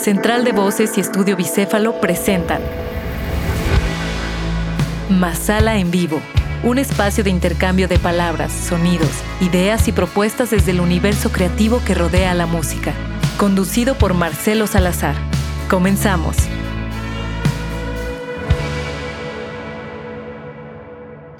Central de Voces y Estudio Bicéfalo presentan Masala en Vivo, un espacio de intercambio de palabras, sonidos, ideas y propuestas desde el universo creativo que rodea la música. Conducido por Marcelo Salazar. Comenzamos.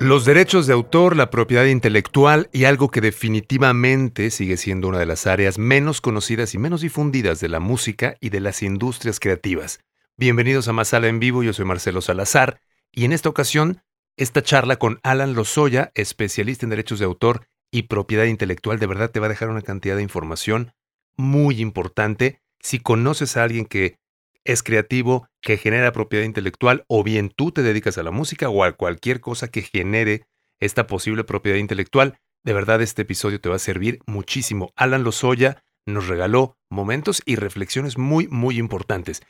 Los derechos de autor, la propiedad intelectual y algo que definitivamente sigue siendo una de las áreas menos conocidas y menos difundidas de la música y de las industrias creativas. Bienvenidos a Masala en Vivo, yo soy Marcelo Salazar y en esta ocasión esta charla con Alan Lozoya, especialista en derechos de autor y propiedad intelectual, de verdad te va a dejar una cantidad de información muy importante. Si conoces a alguien que es creativo, que genera propiedad intelectual, o bien tú te dedicas a la música o a cualquier cosa que genere esta posible propiedad intelectual, de verdad este episodio te va a servir muchísimo. Alan Lozoya nos regaló momentos y reflexiones muy, muy importantes.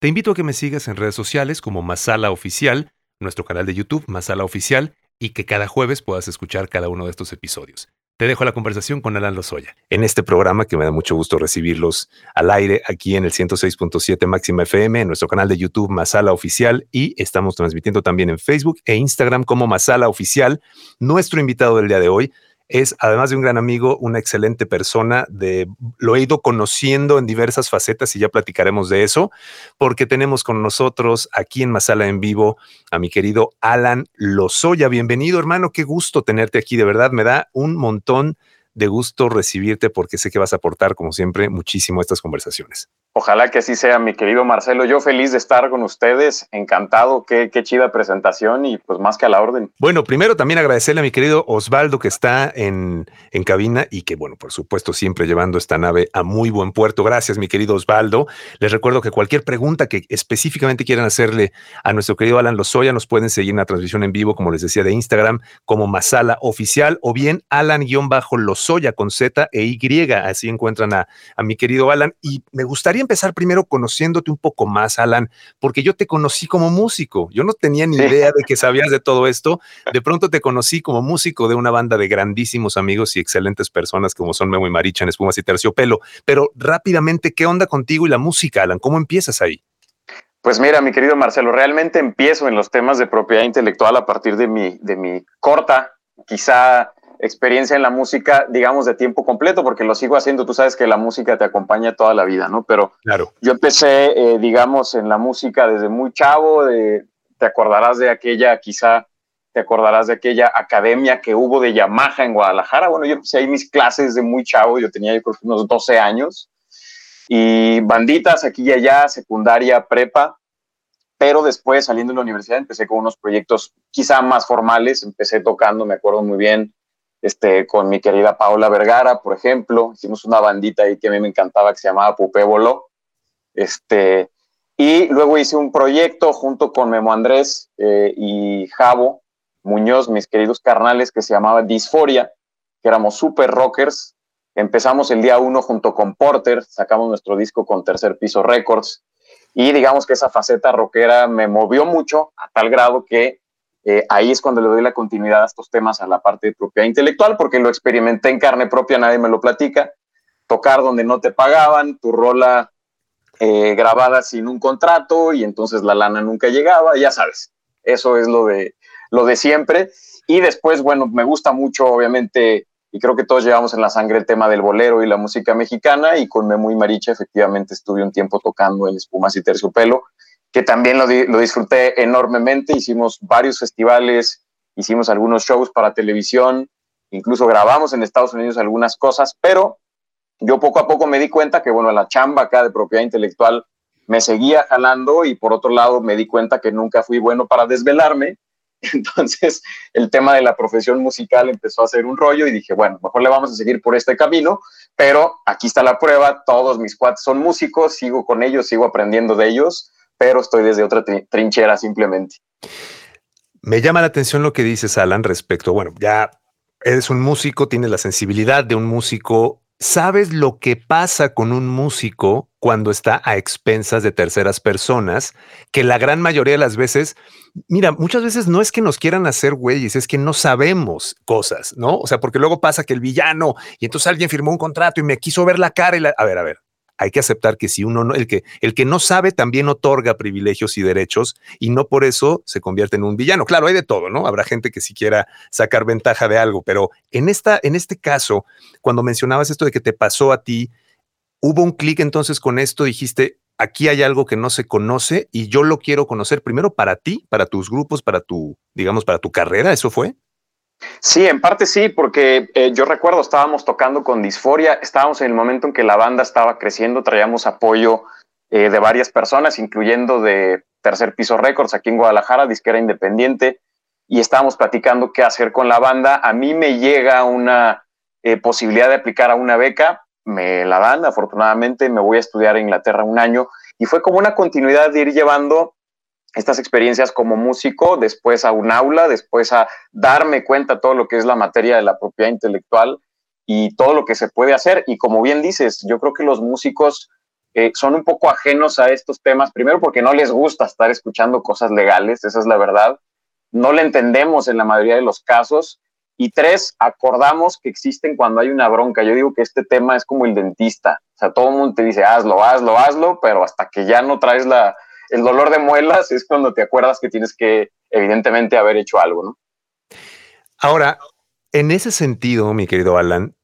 Te invito a que me sigas en redes sociales como Masala Oficial, nuestro canal de YouTube Masala Oficial, y que cada jueves puedas escuchar cada uno de estos episodios. Te dejo la conversación con Alan Lozoya. En este programa, que me da mucho gusto recibirlos al aire aquí en el 106.7 Máxima FM, en nuestro canal de YouTube Masala Oficial y estamos transmitiendo también en Facebook e Instagram como Masala Oficial. Nuestro invitado del día de hoy es, además de un gran amigo, una excelente persona. De, lo he ido conociendo en diversas facetas y ya platicaremos de eso, porque tenemos con nosotros aquí en Masala en vivo a mi querido Alan Lozoya. Bienvenido, hermano. Qué gusto tenerte aquí. De verdad, me da un montón de gusto recibirte porque sé que vas a aportar, como siempre, muchísimo a estas conversaciones. Ojalá que así sea, mi querido Marcelo. Yo feliz de estar con ustedes, encantado, qué, qué, chida presentación y pues más que a la orden. Bueno, primero también agradecerle a mi querido Osvaldo que está en, en cabina y que, bueno, por supuesto, siempre llevando esta nave a muy buen puerto. Gracias, mi querido Osvaldo. Les recuerdo que cualquier pregunta que específicamente quieran hacerle a nuestro querido Alan Lozoya, nos pueden seguir en la transmisión en vivo, como les decía, de Instagram, como Masala Oficial o bien Alan-Lozoya con Z e Y. Así encuentran a, a mi querido Alan. Y me gustaría empezar primero conociéndote un poco más, Alan, porque yo te conocí como músico. Yo no tenía ni idea de que sabías de todo esto. De pronto te conocí como músico de una banda de grandísimos amigos y excelentes personas como son Memo y Maricha en Espumas y Terciopelo. Pero rápidamente, ¿qué onda contigo y la música, Alan? ¿Cómo empiezas ahí? Pues mira, mi querido Marcelo, realmente empiezo en los temas de propiedad intelectual a partir de mi, de mi corta, quizá experiencia en la música, digamos, de tiempo completo, porque lo sigo haciendo. Tú sabes que la música te acompaña toda la vida, ¿no? Pero claro. yo empecé, eh, digamos, en la música desde muy chavo. De, te acordarás de aquella, quizá te acordarás de aquella academia que hubo de Yamaha en Guadalajara. Bueno, yo empecé ahí mis clases de muy chavo. Yo tenía, yo creo, unos 12 años. Y banditas aquí y allá, secundaria, prepa. Pero después, saliendo de la universidad, empecé con unos proyectos quizá más formales. Empecé tocando, me acuerdo muy bien, este, con mi querida Paula Vergara, por ejemplo. Hicimos una bandita ahí que a mí me encantaba que se llamaba Pupé Voló. Este, y luego hice un proyecto junto con Memo Andrés eh, y Javo Muñoz, mis queridos carnales, que se llamaba Disforia, que éramos super rockers. Empezamos el día uno junto con Porter, sacamos nuestro disco con Tercer Piso Records. Y digamos que esa faceta rockera me movió mucho a tal grado que eh, ahí es cuando le doy la continuidad a estos temas a la parte de propiedad intelectual, porque lo experimenté en carne propia, nadie me lo platica. Tocar donde no te pagaban, tu rola eh, grabada sin un contrato y entonces la lana nunca llegaba, ya sabes, eso es lo de, lo de siempre. Y después, bueno, me gusta mucho, obviamente, y creo que todos llevamos en la sangre el tema del bolero y la música mexicana, y con Memo y Maricha efectivamente estuve un tiempo tocando en Espumas y Terciopelo, que también lo, disfruté enormemente. Hicimos varios festivales, hicimos algunos shows para televisión, incluso grabamos en Estados Unidos algunas cosas, pero yo poco a poco me di cuenta que, bueno, la chamba acá de propiedad intelectual me seguía jalando y por otro lado me di cuenta que nunca fui bueno para desvelarme. Entonces el tema de la profesión musical empezó a ser un rollo y dije, bueno, mejor le vamos a seguir por este camino, pero aquí está la prueba, todos mis cuates son músicos, sigo con ellos, sigo aprendiendo de ellos pero estoy desde otra trinchera simplemente. Me llama la atención lo que dices, Alan, respecto, bueno, ya eres un músico, tienes la sensibilidad de un músico, sabes lo que pasa con un músico cuando está a expensas de terceras personas, que la gran mayoría de las veces, mira, muchas veces no es que nos quieran hacer güeyes, es que no sabemos cosas, ¿no? O sea, porque luego pasa que el villano y entonces alguien firmó un contrato y me quiso ver la cara y la... A ver, a ver, hay que aceptar que si uno no, el que, el que no sabe también otorga privilegios y derechos y no por eso se convierte en un villano. Claro, hay de todo, ¿no? Habrá gente que si quiera sacar ventaja de algo, pero en, esta, en este caso, cuando mencionabas esto de que te pasó a ti, hubo un clic entonces con esto, dijiste, aquí hay algo que no se conoce y yo lo quiero conocer primero para ti, para tus grupos, para tu, digamos, para tu carrera, ¿eso fue? Sí, en parte sí, porque eh, yo recuerdo, estábamos tocando con Disforia, estábamos en el momento en que la banda estaba creciendo, traíamos apoyo eh, de varias personas, incluyendo de Tercer Piso Records aquí en Guadalajara, disquera independiente, y estábamos platicando qué hacer con la banda. A mí me llega una eh, posibilidad de aplicar a una beca, me la dan, afortunadamente me voy a estudiar a Inglaterra un año, y fue como una continuidad de ir llevando estas experiencias como músico, después a un aula, después a darme cuenta todo lo que es la materia de la propiedad intelectual y todo lo que se puede hacer. Y como bien dices, yo creo que los músicos eh, son un poco ajenos a estos temas, primero porque no les gusta estar escuchando cosas legales, esa es la verdad, no le entendemos en la mayoría de los casos. Y tres, acordamos que existen cuando hay una bronca. Yo digo que este tema es como el dentista. O sea, todo el mundo te dice, hazlo, hazlo, hazlo, pero hasta que ya no traes la, el dolor de muelas es cuando te acuerdas que tienes que, evidentemente, haber hecho algo, ¿no? Ahora, en ese sentido, mi querido Alan,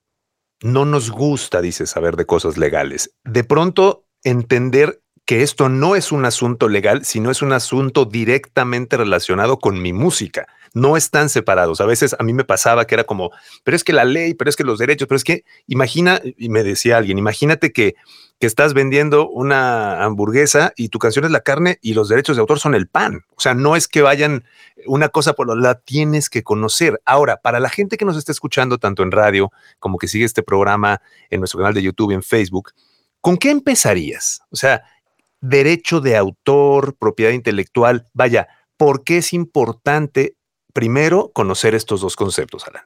no nos gusta, dice, saber de cosas legales. De pronto, entender que esto no es un asunto legal, sino es un asunto directamente relacionado con mi música. No están separados. A veces a mí me pasaba que era como, pero es que la ley, pero es que los derechos, pero es que imagina, y me decía alguien, imagínate que que estás vendiendo una hamburguesa y tu canción es la carne y los derechos de autor son el pan. O sea, no es que vayan una cosa por la tienes que conocer. Ahora, para la gente que nos está escuchando tanto en radio como que sigue este programa en nuestro canal de YouTube y en Facebook, ¿con qué empezarías? O sea, derecho de autor, propiedad intelectual, vaya, ¿por qué es importante primero conocer estos dos conceptos, Alan?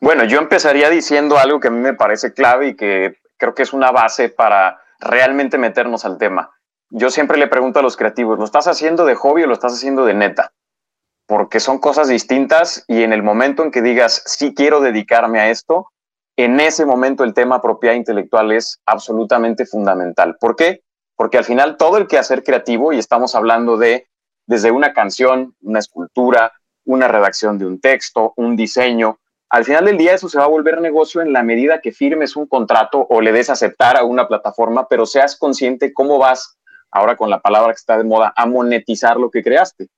Bueno, yo empezaría diciendo algo que a mí me parece clave y que creo que es una base para realmente meternos al tema. Yo siempre le pregunto a los creativos, ¿lo estás haciendo de hobby o lo estás haciendo de neta? Porque son cosas distintas y en el momento en que digas, sí quiero dedicarme a esto, en ese momento el tema propiedad intelectual es absolutamente fundamental. ¿Por qué? Porque al final todo el quehacer creativo, y estamos hablando de desde una canción, una escultura, una redacción de un texto, un diseño, al final del día eso se va a volver negocio en la medida que firmes un contrato o le des aceptar a una plataforma, pero seas consciente cómo vas, ahora con la palabra que está de moda, a monetizar lo que creaste.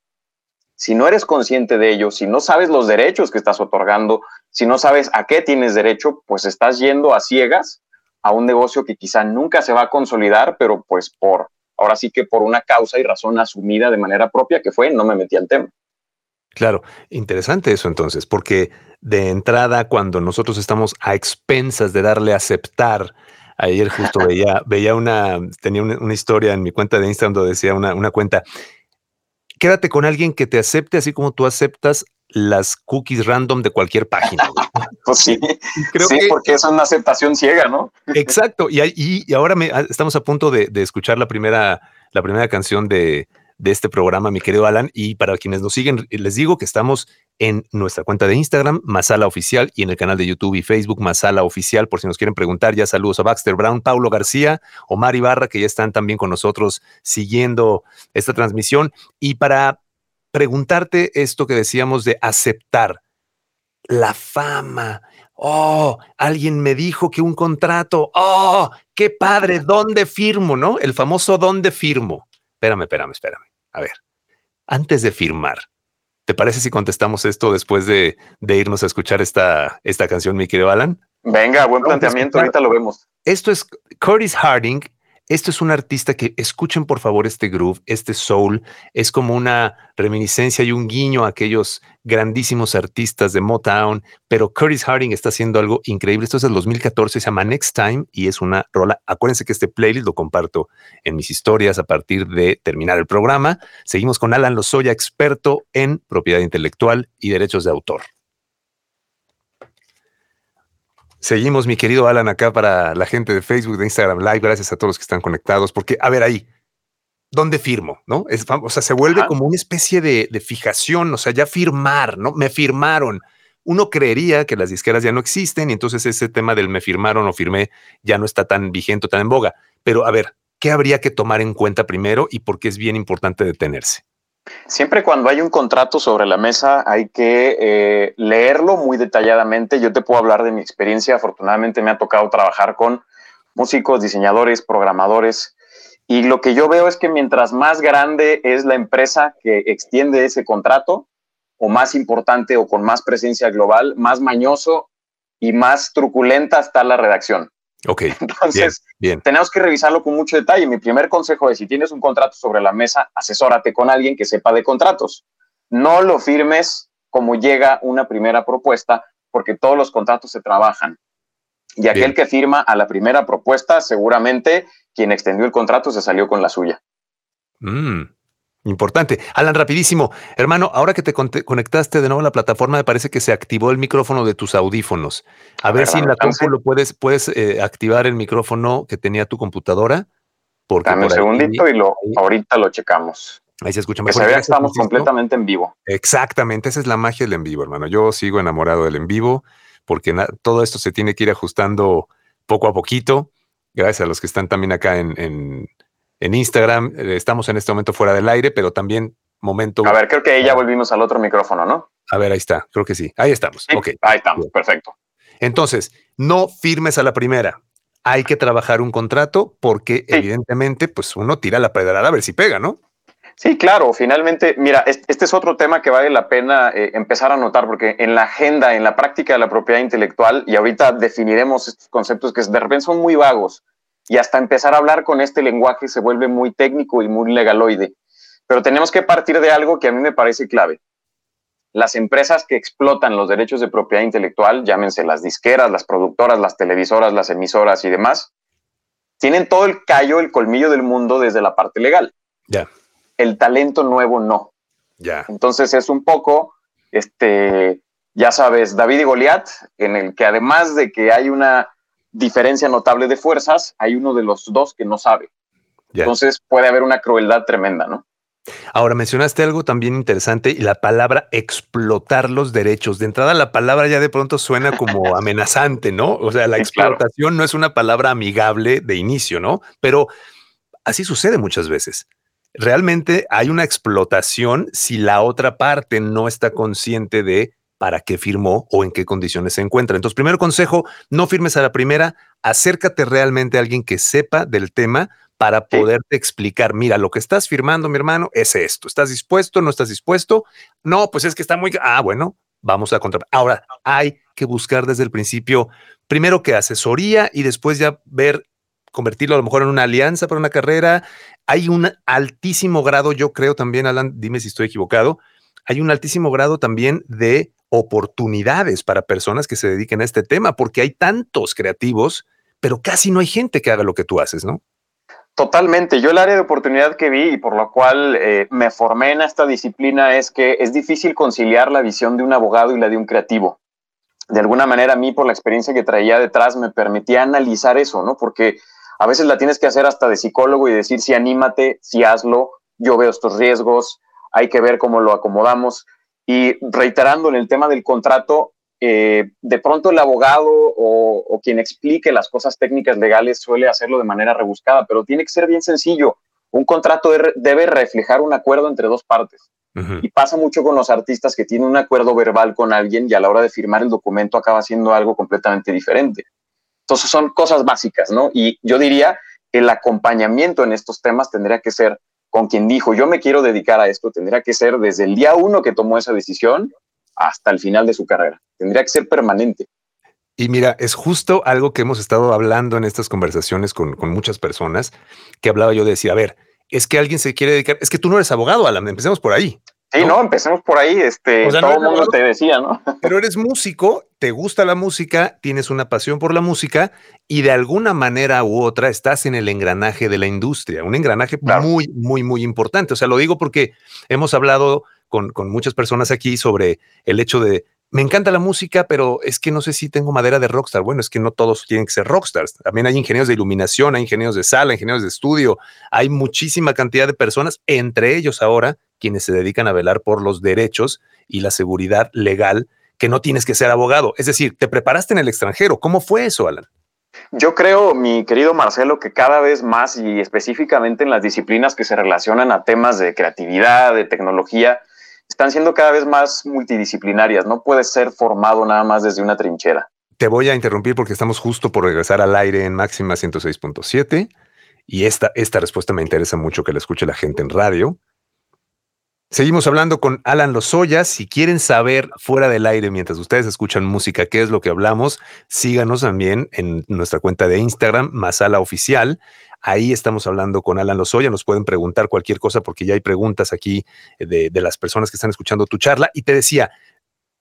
Si no eres consciente de ello, si no sabes los derechos que estás otorgando, si no sabes a qué tienes derecho, pues estás yendo a ciegas a un negocio que quizá nunca se va a consolidar, pero pues por, ahora sí que por una causa y razón asumida de manera propia que fue, no me metí al tema. Claro, interesante eso entonces, porque de entrada, cuando nosotros estamos a expensas de darle a aceptar, ayer justo veía, veía una, tenía una, historia en mi cuenta de Instagram donde decía una, una cuenta, quédate con alguien que te acepte así como tú aceptas las cookies random de cualquier página. pues sí, Creo sí porque es una aceptación ciega, ¿no? Exacto, y, y, ahora me, estamos a punto de, de escuchar la primera, la primera canción de, de este programa, mi querido Alan. Y para quienes nos siguen, les digo que estamos en nuestra cuenta de Instagram, Masala Oficial, y en el canal de YouTube y Facebook, Masala Oficial, por si nos quieren preguntar. Ya saludos a Baxter Brown, Paulo García, Omar Ibarra, que ya están también con nosotros siguiendo esta transmisión. Y para preguntarte esto que decíamos de aceptar la fama. Oh, alguien me dijo que un contrato. Oh, qué padre, ¿dónde firmo? ¿No? El famoso ¿dónde firmo? Espérame, espérame, espérame. A ver, antes de firmar, ¿te parece si contestamos esto después de, irnos a escuchar esta, esta canción, mi querido Alan? Venga, buen planteamiento, ahorita lo vemos. Esto es Curtis Harding esto es un artista que escuchen por favor este groove, este soul, es como una reminiscencia y un guiño a aquellos grandísimos artistas de Motown, pero Curtis Harding está haciendo algo increíble. Esto es del 2014, se llama Next Time y es una rola. Acuérdense que este playlist lo comparto en mis historias a partir de terminar el programa. Seguimos con Alan Lozoya, experto en propiedad intelectual y derechos de autor. Seguimos, mi querido Alan, acá para la gente de Facebook, de Instagram Live. Gracias a todos los que están conectados, porque, a ver, ahí, ¿dónde firmo? ¿No? o sea, se vuelve como una especie de, fijación, o sea, ya firmar, ¿no? Me firmaron. uno creería que las disqueras ya no existen y entonces ese tema del me firmaron o firmé ya no está tan vigente, tan en boga. Pero a ver, ¿qué habría que tomar en cuenta primero y por qué es bien importante detenerse? Siempre cuando hay un contrato sobre la mesa hay que eh, leerlo muy detalladamente. Yo te puedo hablar de mi experiencia. Afortunadamente me ha tocado trabajar con músicos, diseñadores, programadores. Y lo que yo veo es que mientras más grande es la empresa que extiende ese contrato, o más importante o con más presencia global, más mañoso y más truculenta está la redacción. Ok. Entonces, bien, tenemos que revisarlo con mucho detalle. Mi primer consejo es, si tienes un contrato sobre la mesa, asesórate con alguien que sepa de contratos. No lo firmes como llega una primera propuesta, porque todos los contratos se trabajan. Y aquel que firma a la primera propuesta, seguramente quien extendió el contrato se salió con la suya. Mm. Importante. Alan, rapidísimo. Hermano, ahora que te conectaste de nuevo a la plataforma, me parece que se activó el micrófono de tus audífonos. A, ver, si en la compu lo puedes, puedes eh, activar el micrófono que tenía tu computadora. Porque Dame un segundito y lo, ahorita lo checamos. Ahí se escucha mejor. Que se vea que estamos completamente en vivo. Exactamente, esa es la magia del en vivo, hermano. Yo sigo enamorado del en vivo porque todo esto se tiene que ir ajustando poco a poquito. Gracias a los que están también acá en en Instagram. Eh, estamos en este momento fuera del aire, pero también momento. A ver, creo que ahí ya volvimos al otro micrófono, ¿no? A ver, ahí está. Creo que sí. Ahí estamos. Ahí estamos. Perfecto. Entonces, no firmes a la primera. Hay que trabajar un contrato porque evidentemente, pues uno tira la pedrada a ver si pega, ¿no? Sí, claro. Finalmente, mira, este es otro tema que vale la pena eh, empezar a notar porque en la agenda, en la práctica de la propiedad intelectual, y ahorita definiremos estos conceptos que de repente son muy vagos, y hasta empezar a hablar con este lenguaje se vuelve muy técnico y muy legaloide. Pero tenemos que partir de algo que a mí me parece clave. Las empresas que explotan los derechos de propiedad intelectual, llámense las disqueras, las productoras, las televisoras, las emisoras y demás, tienen todo el callo, el colmillo del mundo desde la parte legal. Ya. El talento nuevo no. Ya. Entonces es un poco, este, ya sabes, David y Goliat, en el que además de que hay una diferencia notable de fuerzas, hay uno de los dos que no sabe. Entonces puede haber una crueldad tremenda, ¿no? Ahora mencionaste algo también interesante y la palabra explotar los derechos. De entrada, la palabra ya de pronto suena como amenazante, ¿no? O sea, la explotación no es una palabra amigable de inicio, ¿no? Pero así sucede muchas veces. Realmente hay una explotación si la otra parte no está consciente de para qué firmó o en qué condiciones se encuentra. Entonces, primer consejo, no firmes a la primera, acércate realmente a alguien que sepa del tema para poderte explicar, mira, lo que estás firmando, mi hermano, es esto. ¿Estás dispuesto? ¿No estás dispuesto? No, pues es que está muy... Ah, bueno, vamos a contra. Ahora, hay que buscar desde el principio, primero que asesoría y después ya ver, convertirlo a lo mejor en una alianza para una carrera. Hay un altísimo grado, yo creo también, Alan, dime si estoy equivocado, hay un altísimo grado también de oportunidades para personas que se dediquen a este tema, porque hay tantos creativos, pero casi no hay gente que haga lo que tú haces, ¿no? Totalmente. Yo el área de oportunidad que vi y por lo cual eh, me formé en esta disciplina es que es difícil conciliar la visión de un abogado y la de un creativo. De alguna manera a mí por la experiencia que traía detrás me permitía analizar eso, ¿no? Porque a veces la tienes que hacer hasta de psicólogo y decir si anímate, si hazlo, yo veo estos riesgos, hay que ver cómo lo acomodamos. Y reiterando en el tema del contrato, eh, de pronto el abogado o, quien explique las cosas técnicas legales suele hacerlo de manera rebuscada, pero tiene que ser bien sencillo. Un contrato debe reflejar un acuerdo entre dos partes. Y pasa mucho con los artistas que tienen un acuerdo verbal con alguien y a la hora de firmar el documento acaba siendo algo completamente diferente. Entonces son cosas básicas, ¿no? Y yo diría que el acompañamiento en estos temas tendría que ser con quien dijo, yo me quiero dedicar a esto, tendría que ser desde el día uno que tomó esa decisión hasta el final de su carrera. Tendría que ser permanente. Y mira, es justo algo que hemos estado hablando en estas conversaciones con, muchas personas, que hablaba yo de decir, a ver, es que alguien se quiere dedicar, es que tú no eres abogado, Alan, empecemos por ahí. Sí, no, empecemos por ahí. Este, todo el mundo te decía, ¿no? Pero eres músico, te gusta la música, tienes una pasión por la música y de alguna manera u otra estás en el engranaje de la industria, un engranaje muy, muy, muy importante. O sea, lo digo porque hemos hablado con, con muchas personas aquí sobre el hecho de me encanta la música, pero es que no sé si tengo madera de rockstar. Bueno, es que no todos tienen que ser rockstars. También hay ingenieros de iluminación, hay ingenieros de sala, ingenieros de estudio. Hay muchísima cantidad de personas, entre ellos ahora quienes se dedican a velar por los derechos y la seguridad legal que no tienes que ser abogado. Es decir, te preparaste en el extranjero. ¿Cómo fue eso, Alan? Yo creo, mi querido Marcelo, que cada vez más y específicamente en las disciplinas que se relacionan a temas de creatividad, de tecnología, están siendo cada vez más multidisciplinarias. No puedes ser formado nada más desde una trinchera. Te voy a interrumpir porque estamos justo por regresar al aire en Máxima 106.7 y esta, esta respuesta me interesa mucho que la escuche la gente en radio. Seguimos hablando con Alan Lozoya. Si quieren saber fuera del aire mientras ustedes escuchan música qué es lo que hablamos, síganos también en nuestra cuenta de Instagram, Masala Oficial. Ahí estamos hablando con Alan Lozoya. Nos pueden preguntar cualquier cosa porque ya hay preguntas aquí de, de las personas que están escuchando tu charla. Y te decía,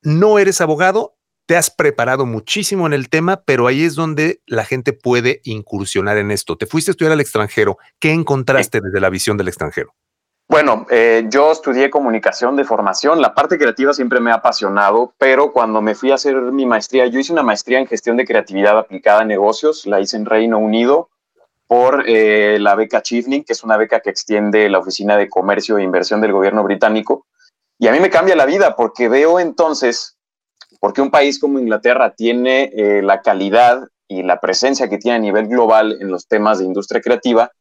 no eres abogado, te has preparado muchísimo en el tema, pero ahí es donde la gente puede incursionar en esto. Te fuiste a estudiar al extranjero. ¿Qué encontraste desde la visión del extranjero? Bueno, eh, yo estudié comunicación de formación. La parte creativa siempre me ha apasionado, pero cuando me fui a hacer mi maestría, yo hice una maestría en gestión de creatividad aplicada a negocios. La hice en Reino Unido por eh, la beca Chifning, que es una beca que extiende la Oficina de Comercio e Inversión del gobierno británico. Y a mí me cambia la vida porque veo entonces, porque un país como Inglaterra tiene eh, la calidad y la presencia que tiene a nivel global en los temas de industria creativa,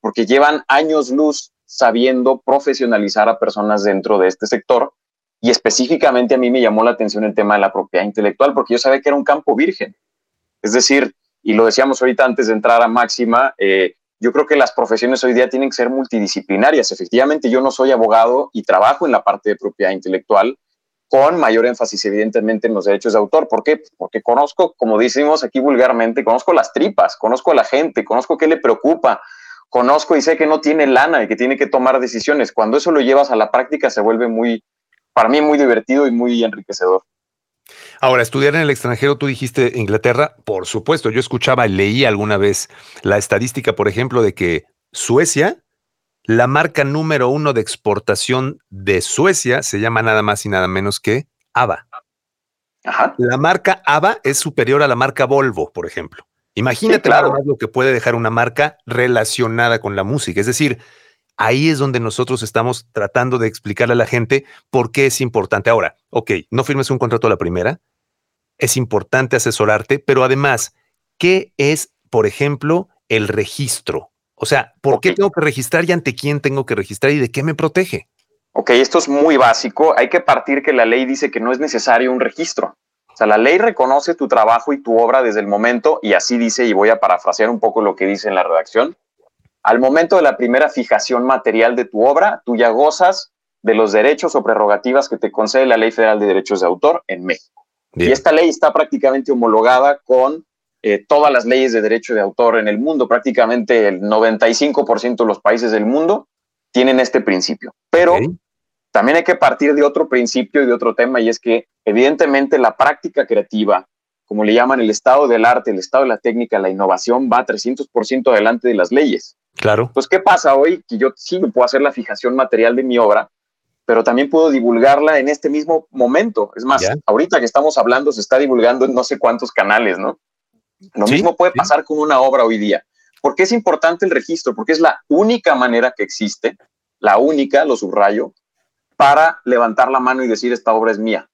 porque llevan años luz sabiendo profesionalizar a personas dentro de este sector. Y específicamente a mí me llamó la atención el tema de la propiedad intelectual, porque yo sabía que era un campo virgen. Es decir, y lo decíamos ahorita antes de entrar a Máxima, eh, yo creo que las profesiones hoy día tienen que ser multidisciplinarias. Efectivamente, yo no soy abogado y trabajo en la parte de propiedad intelectual con mayor énfasis, evidentemente, en los derechos de autor. ¿Por qué? Porque conozco, como decimos aquí vulgarmente, conozco las tripas, conozco a la gente, conozco qué le preocupa, conozco y sé que no tiene lana y que tiene que tomar decisiones. Cuando eso lo llevas a la práctica se vuelve muy, para mí, muy divertido y muy enriquecedor. Ahora, estudiar en el extranjero, tú dijiste Inglaterra, por supuesto, yo escuchaba y leí alguna vez la estadística, por ejemplo, de que Suecia, la marca número uno de exportación de Suecia se llama nada más y nada menos que ABA. La marca ABA es superior a la marca Volvo, por ejemplo. Imagínate lo que puede dejar una marca relacionada con la música. Es decir, ahí es donde nosotros estamos tratando de explicarle a la gente por qué es importante. Ahora, ok, no firmes un contrato a la primera, es importante asesorarte, pero además, ¿qué es, por ejemplo, el registro? O sea, ¿por qué tengo que registrar y ante quién tengo que registrar y de qué me protege? Ok, esto es muy básico. Hay que partir que la ley dice que no es necesario un registro sea, la ley reconoce tu trabajo y tu obra desde el momento, y así dice, y voy a parafrasear un poco lo que dice en la redacción, al momento de la primera fijación material de tu obra, tú ya gozas de los derechos o prerrogativas que te concede la Ley Federal de Derechos de Autor en México. Y esta ley está prácticamente homologada con eh, todas las leyes de derecho de autor en el mundo. Prácticamente el 95% de los países del mundo tienen este principio. Pero también hay que partir de otro principio y de otro tema, y es que evidentemente la práctica creativa, como le llaman el estado del arte, el estado de la técnica, la innovación, va 300% adelante de las leyes. Claro. Pues, ¿qué pasa hoy? Que yo sí puedo hacer la fijación material de mi obra, pero también puedo divulgarla en este mismo momento. Es más, ahorita que estamos hablando se está divulgando en no sé cuántos canales, ¿no? Lo mismo puede pasar con una obra hoy día. ¿Por qué es importante el registro? Porque es la única manera que existe, la única, lo subrayo, para levantar la mano y decir esta obra es mía.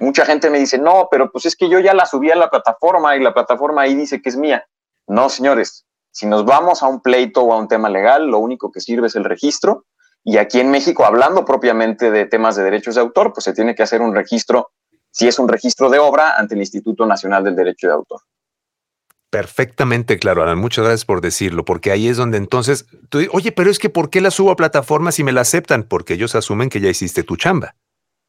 Mucha gente me dice, no, pero pues es que yo ya la subí a la plataforma y la plataforma ahí dice que es mía. No, señores, si nos vamos a un pleito o a un tema legal, lo único que sirve es el registro. Y aquí en México, hablando propiamente de temas de derechos de autor, pues se tiene que hacer un registro, si es un registro de obra, ante el Instituto Nacional del Derecho de Autor. Perfectamente claro, Alan. Muchas gracias por decirlo, porque ahí es donde entonces, tú, oye, pero es que ¿por qué la subo a plataformas si me la aceptan? Porque ellos asumen que ya hiciste tu chamba.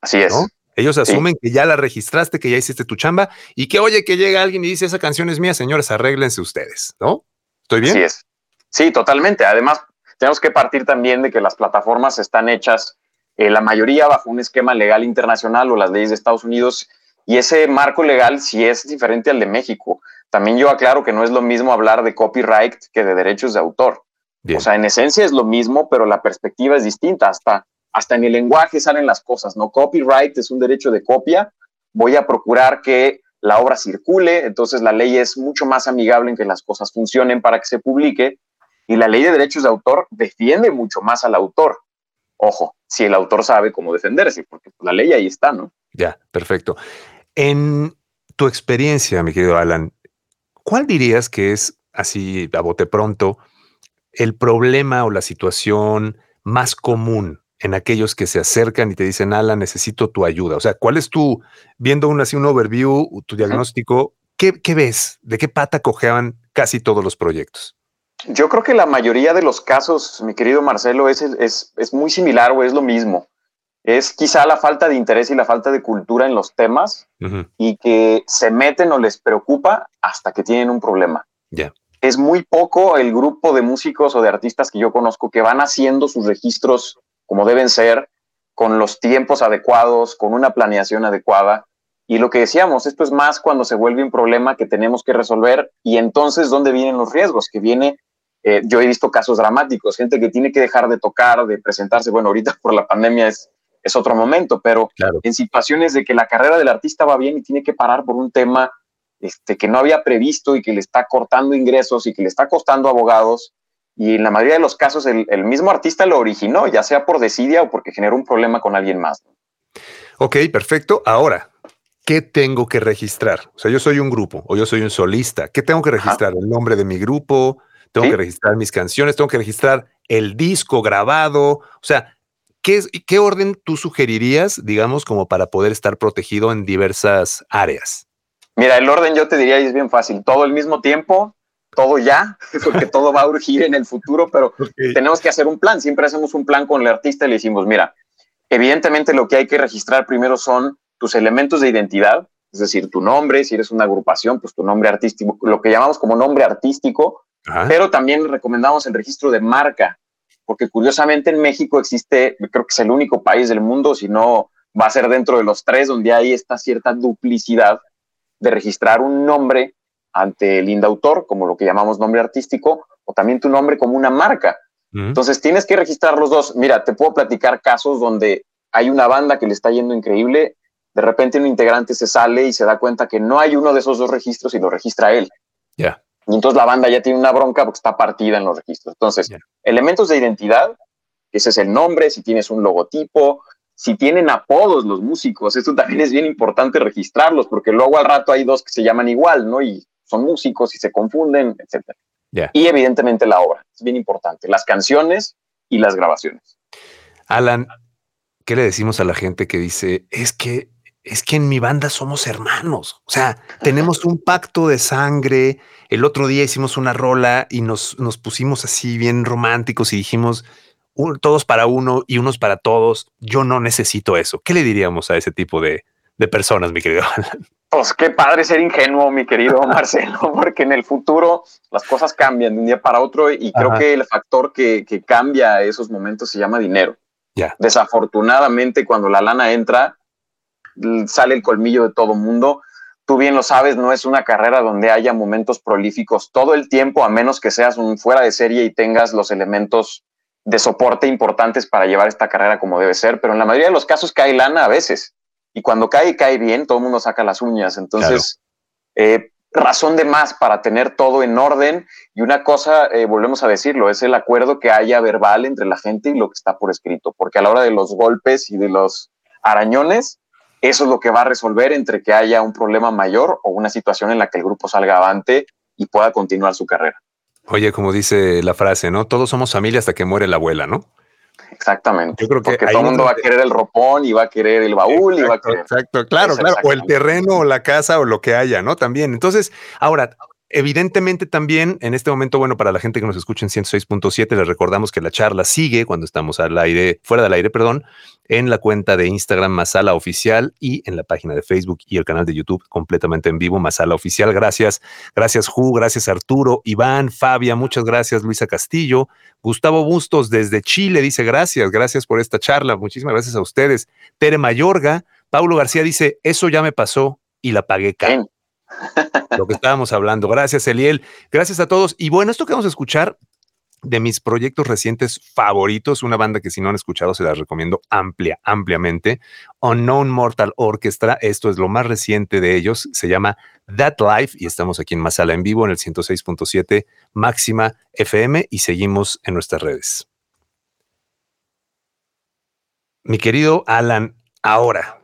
Así es. Ellos asumen que ya la registraste, que ya hiciste tu chamba y que, oye, que llega alguien y dice, esa canción es mía, señores, arréglense ustedes, ¿no? ¿Estoy bien? Así es. Sí, totalmente. Además, tenemos que partir también de que las plataformas están hechas, eh, la mayoría bajo un esquema legal internacional o las leyes de Estados Unidos, y ese marco legal sí es diferente al de México. También yo aclaro que no es lo mismo hablar de copyright que de derechos de autor. O sea, en esencia es lo mismo, pero la perspectiva es distinta. Hasta, hasta en el lenguaje salen las cosas, ¿no? Copyright es un derecho de copia. Voy a procurar que la obra circule, entonces la ley es mucho más amigable en que las cosas funcionen para que se publique. Y la ley de derechos de autor defiende mucho más al autor. Ojo, si el autor sabe cómo defenderse, porque la ley ahí está, ¿no? Ya, perfecto. En tu experiencia, mi querido Alan, ¿cuál dirías que es, así a bote pronto, el problema o la situación más común en aquellos que se acercan y te dicen, Alan, necesito tu ayuda? O sea, ¿cuál es tu, viendo un, así un overview, tu diagnóstico, ¿qué, ves? ¿De qué pata cojeaban casi todos los proyectos? Yo creo que la mayoría de los casos, mi querido Marcelo, es, es, es muy similar o es lo mismo es quizá la falta de interés y la falta de cultura en los temas y que se meten o les preocupa hasta que tienen un problema. Es muy poco el grupo de músicos o de artistas que yo conozco que van haciendo sus registros como deben ser, con los tiempos adecuados, con una planeación adecuada. Y lo que decíamos, esto es más cuando se vuelve un problema que tenemos que resolver y entonces, ¿dónde vienen los riesgos? Que viene eh, yo he visto casos dramáticos, gente que tiene que dejar de tocar, de presentarse. Bueno, ahorita por la pandemia es es otro momento, pero en situaciones de que la carrera del artista va bien y tiene que parar por un tema este, que no había previsto y que le está cortando ingresos y que le está costando abogados, y en la mayoría de los casos el, mismo artista lo originó, ya sea por desidia o porque generó un problema con alguien más. Ok, perfecto. Ahora, ¿qué tengo que registrar? O sea, yo soy un grupo o yo soy un solista. ¿Qué tengo que registrar? El nombre de mi grupo, tengo que registrar mis canciones, tengo que registrar el disco grabado. O sea, ¿qué, orden tú sugerirías, digamos, como para poder estar protegido en diversas áreas? Mira, el orden yo te diría es bien fácil, todo al mismo tiempo, todo ya, porque todo va a urgir en el futuro, pero tenemos que hacer un plan. Siempre hacemos un plan con el artista y le decimos, mira, evidentemente lo que hay que registrar primero son tus elementos de identidad, es decir, tu nombre, si eres una agrupación, pues tu nombre artístico, lo que llamamos como nombre artístico, pero también recomendamos el registro de marca, porque curiosamente en México existe, creo que es el único país del mundo, si no va a ser dentro de los tres, donde hay esta cierta duplicidad de registrar un nombre ante el indautor, como lo que llamamos nombre artístico, o también tu nombre como una marca. Entonces tienes que registrar los dos. Mira, te puedo platicar casos donde hay una banda que le está yendo increíble, de repente un integrante se sale y se da cuenta que no hay uno de esos dos registros y lo registra él. Ya. Y entonces la banda ya tiene una bronca porque está partida en los registros. Entonces, elementos de identidad, ese es el nombre, si tienes un logotipo, si tienen apodos los músicos, esto también es bien importante registrarlos, porque luego al rato hay dos que se llaman igual, ¿no? Y son músicos y se confunden, etc. Y evidentemente la obra, es bien importante, las canciones y las grabaciones. Alan, ¿qué le decimos a la gente que dice, es que es que en mi banda somos hermanos. O sea, tenemos un pacto de sangre. El otro día hicimos una rola y nos, nos pusimos así bien románticos y dijimos todos para uno y unos para todos. Yo no necesito eso. ¿Qué le diríamos a ese tipo de, personas, mi querido Pues qué padre ser ingenuo, mi querido Marcelo, porque en el futuro las cosas cambian de un día para otro y creo que el factor que, que cambia esos momentos se llama dinero. Ya. Desafortunadamente, cuando la lana entra, sale el colmillo de todo mundo. Tú bien lo sabes, no es una carrera donde haya momentos prolíficos todo el tiempo, a menos que seas un fuera de serie y tengas los elementos de soporte importantes para llevar esta carrera como debe ser, pero en la mayoría de los casos cae lana a veces. Y cuando cae, cae bien, todo el mundo saca las uñas. Entonces, eh, razón de más para tener todo en orden. Y una cosa, eh, volvemos a decirlo, es el acuerdo que haya verbal entre la gente y lo que está por escrito, porque a la hora de los golpes y de los arañones, eso es lo que va a resolver entre que haya un problema mayor o una situación en la que el grupo salga avante y pueda continuar su carrera. Oye, como dice la frase, ¿no? Todos somos familia hasta que muere la abuela, ¿no? Exactamente. Yo creo que Porque todo el mundo va a querer el ropón y va a querer el baúl y va a querer. Exacto, claro, claro. O el terreno o la casa o lo que haya, ¿no? También. Entonces, ahora, Evidentemente también en este momento, bueno, para la gente que nos escucha en 106.7, les recordamos que la charla sigue cuando estamos al aire, fuera del aire, perdón, en la cuenta de Instagram Masala Oficial y en la página de Facebook y el canal de YouTube completamente en vivo Masala Oficial. Gracias, gracias Ju, gracias Arturo, Iván, Fabia, muchas gracias Luisa Castillo, Gustavo Bustos desde Chile dice gracias, gracias por esta charla, muchísimas gracias a ustedes. Tere Mayorga, Paulo García dice, eso ya me pasó y la pagué caro lo que estábamos hablando. Gracias, Eliel. Gracias a todos. Y bueno, esto que vamos a escuchar de mis proyectos recientes favoritos, una banda que si no han escuchado se la recomiendo amplia, ampliamente. Unknown Mortal Orchestra, esto es lo más reciente de ellos, se llama That Life y estamos aquí en Masala en vivo en el 106.7 Máxima FM y seguimos en nuestras redes. Mi querido Alan, ahora,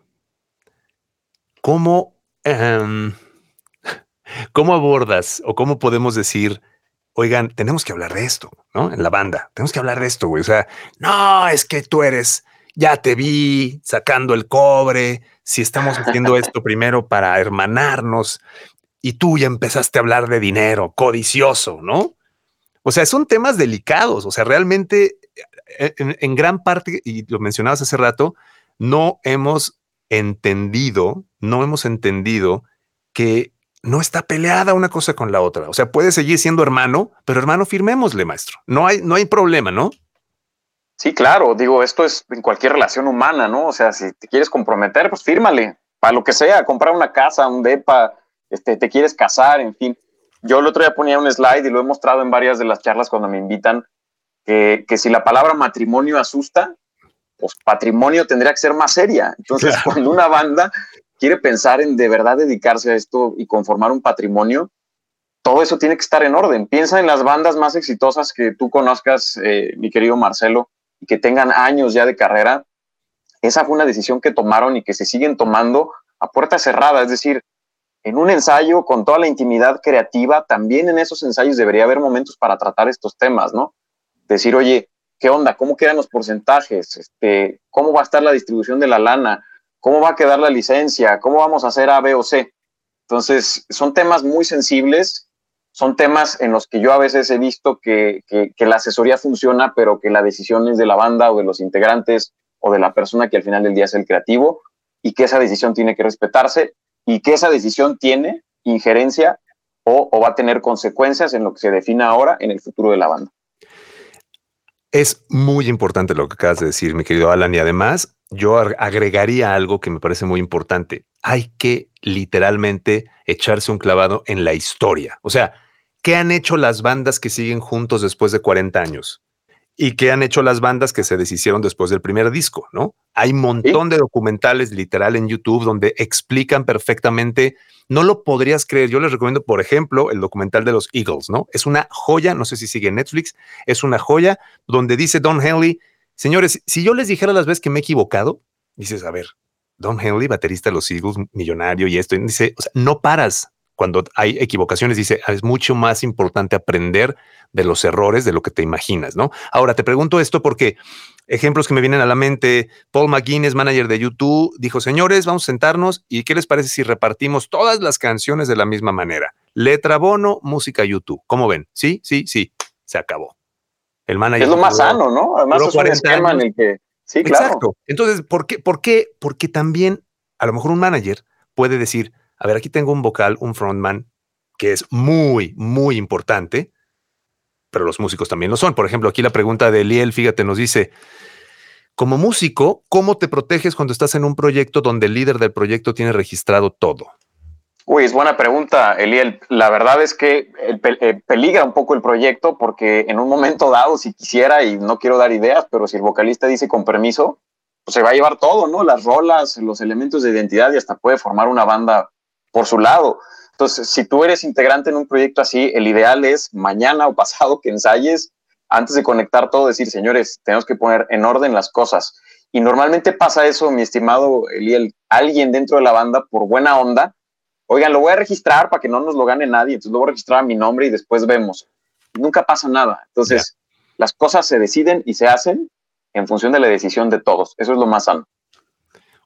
¿cómo, em, ¿cómo abordas o cómo podemos decir, oigan, tenemos que hablar de esto, ¿no? En la banda, tenemos que hablar de esto, güey. O sea, no, es que tú eres, ya te vi sacando el cobre, si estamos haciendo esto primero para hermanarnos y tú ya empezaste a hablar de dinero, codicioso, ¿no? O sea, son temas delicados, o sea, realmente eh, en, gran parte, y lo mencionabas hace rato, no hemos entendido, no hemos entendido que no está peleada una cosa con la otra. O sea, puede seguir siendo hermano, pero hermano, firmémosle, maestro. No hay, no hay problema, ¿no? Sí, claro, digo, esto es en cualquier relación humana, ¿no? O sea, si te quieres comprometer, pues fírmale, para lo que sea, comprar una casa, un depa, este, te quieres casar, en fin. Yo el otro día ponía un slide y lo he mostrado en varias de las charlas cuando me invitan, que, que si la palabra matrimonio asusta, pues patrimonio tendría que ser más seria. Entonces, cuando una banda quiere pensar en de verdad dedicarse a esto y conformar un patrimonio, todo eso tiene que estar en orden. Piensa en las bandas más exitosas que tú conozcas, eh, mi querido Marcelo, y que tengan años ya de carrera. Esa fue una decisión que tomaron y que se siguen tomando a puerta cerrada, es decir, en un ensayo con toda la intimidad creativa, también en esos ensayos debería haber momentos para tratar estos temas, ¿no? Decir, oye, ¿qué onda? ¿Cómo quedan los porcentajes? Este, ¿Cómo va a estar la distribución de la lana? ¿Cómo va a quedar la licencia? ¿Cómo vamos a hacer A, B o C? Entonces, son temas muy sensibles, son temas en los que yo a veces he visto que, la asesoría funciona, pero que la decisión es de la banda o de los integrantes o de la persona que al final del día es el creativo y que esa decisión tiene que respetarse y que esa decisión tiene injerencia o, va a tener consecuencias en lo que se defina ahora en el futuro de la banda. Es muy importante lo que acabas de decir, mi querido Alan, y además yo agregaría algo que me parece muy importante. Hay que literalmente echarse un clavado en la historia. O sea, ¿qué han hecho las bandas que siguen juntos después de 40 años? y qué han hecho las bandas que se deshicieron después del primer disco, ¿no? Hay un montón de documentales literal en YouTube donde explican perfectamente, no lo podrías creer, yo les recomiendo, por ejemplo, el documental de los Eagles, ¿no? Es una joya, no sé si sigue en Netflix, es una joya donde dice Don Henley, señores, si yo les dijera las veces que me he equivocado, dices, a ver, Don Henley, baterista de los Eagles, millonario y esto, dice, o sea, no paras, cuando hay equivocaciones, dice, es mucho más importante aprender de los errores de lo que te imaginas, ¿no? Ahora, te pregunto esto porque ejemplos que me vienen a la mente, Paul McGuinness, manager de YouTube, dijo, señores, vamos a sentarnos y ¿qué les parece si repartimos todas las canciones de la misma manera? Letra Bono, música YouTube. ¿Cómo ven? Sí, sí, sí, se acabó. El manager. Es lo más sano, ¿no? Además es un esquema en el que... Sí, claro. Exacto. Entonces, ¿por qué? ¿Por qué? Porque también a lo mejor un manager puede decir, a ver, aquí tengo un vocal, un frontman, que es muy, muy importante, pero los músicos también lo son. Por ejemplo, aquí la pregunta de Eliel, fíjate, nos dice, como músico, ¿cómo te proteges cuando estás en un proyecto donde el líder del proyecto tiene registrado todo? Uy, es buena pregunta, Eliel. La verdad es que eh, peligra un poco el proyecto porque en un momento dado, si quisiera, y no quiero dar ideas, pero si el vocalista dice con permiso, pues se va a llevar todo, ¿no? Las rolas, los elementos de identidad y hasta puede formar una banda por su lado. Entonces, si tú eres integrante en un proyecto así, el ideal es mañana o pasado que ensayes, antes de conectar todo, decir, señores, tenemos que poner en orden las cosas. Y normalmente pasa eso, mi estimado Eliel, alguien dentro de la banda, por buena onda, oigan, lo voy a registrar para que no nos lo gane nadie, entonces lo voy a registrar a mi nombre y después vemos. Nunca pasa nada. Entonces, las cosas se deciden y se hacen en función de la decisión de todos. Eso es lo más sano.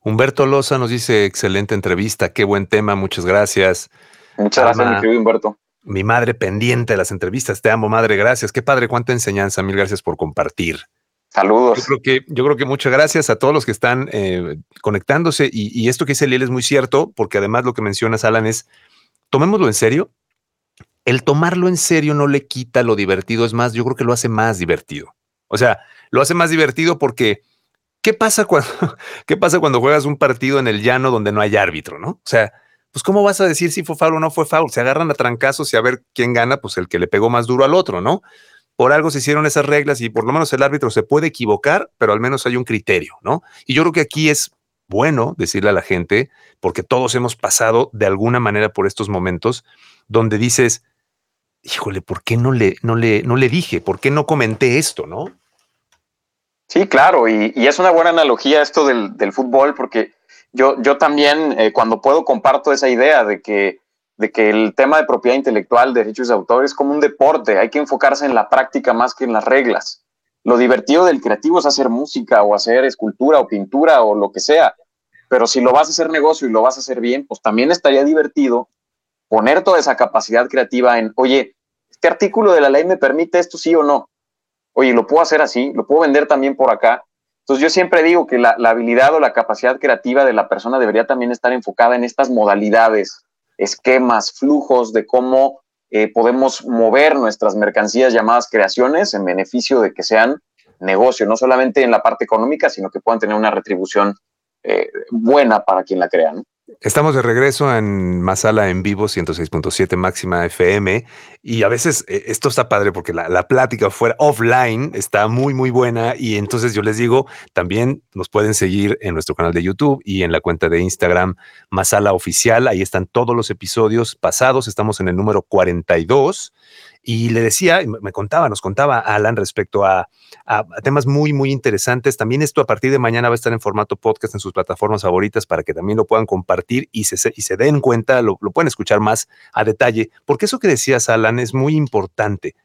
Humberto Loza nos dice, excelente entrevista, qué buen tema, muchas gracias. Muchas gracias, mi querido Humberto. Mi madre pendiente de las entrevistas, te amo, madre, gracias. Qué padre, cuánta enseñanza, mil gracias por compartir. Saludos. Yo creo que, yo creo que muchas gracias a todos los que están eh, conectándose y, esto que dice Liel es muy cierto, porque además lo que mencionas, Alan, es tomémoslo en serio. El tomarlo en serio no le quita lo divertido, es más, yo creo que lo hace más divertido. O sea, lo hace más divertido porque ¿qué pasa cuando, qué pasa cuando juegas un partido en el llano donde no hay árbitro, no? O sea, pues cómo vas a decir si fue foul o no fue foul? Se agarran a trancazos y a ver quién gana, pues el que le pegó más duro al otro, ¿no? Por algo se hicieron esas reglas y por lo menos el árbitro se puede equivocar, pero al menos hay un criterio, ¿no? Y yo creo que aquí es bueno decirle a la gente, porque todos hemos pasado de alguna manera por estos momentos donde dices, híjole, ¿por qué no le, no le, no le dije? ¿Por qué no comenté esto, no? Sí, claro, y, es una buena analogía esto del, fútbol, porque yo, yo también eh, cuando puedo comparto esa idea de que, de que el tema de propiedad intelectual, derechos de autor, es como un deporte, hay que enfocarse en la práctica más que en las reglas. Lo divertido del creativo es hacer música o hacer escultura o pintura o lo que sea, pero si lo vas a hacer negocio y lo vas a hacer bien, pues también estaría divertido poner toda esa capacidad creativa en, oye, este artículo de la ley me permite esto sí o no oye, lo puedo hacer así, lo puedo vender también por acá. Entonces yo siempre digo que la, habilidad o la capacidad creativa de la persona debería también estar enfocada en estas modalidades, esquemas, flujos de cómo eh, podemos mover nuestras mercancías llamadas creaciones en beneficio de que sean negocio, no solamente en la parte económica, sino que puedan tener una retribución eh, buena para quien la crea. ¿no? Estamos de regreso en Masala en vivo 106.7 máxima FM y a veces eh, esto está padre porque la, plática fuera offline está muy muy buena. Y entonces yo les digo también nos pueden seguir en nuestro canal de YouTube y en la cuenta de Instagram Masala oficial. Ahí están todos los episodios pasados. Estamos en el número 42 y le decía, me contaba, nos contaba Alan respecto a, temas muy, muy interesantes. También esto a partir de mañana va a estar en formato podcast en sus plataformas favoritas para que también lo puedan compartir y se, y se den cuenta, lo, lo pueden escuchar más a detalle, porque eso que decías, Alan, es muy importante.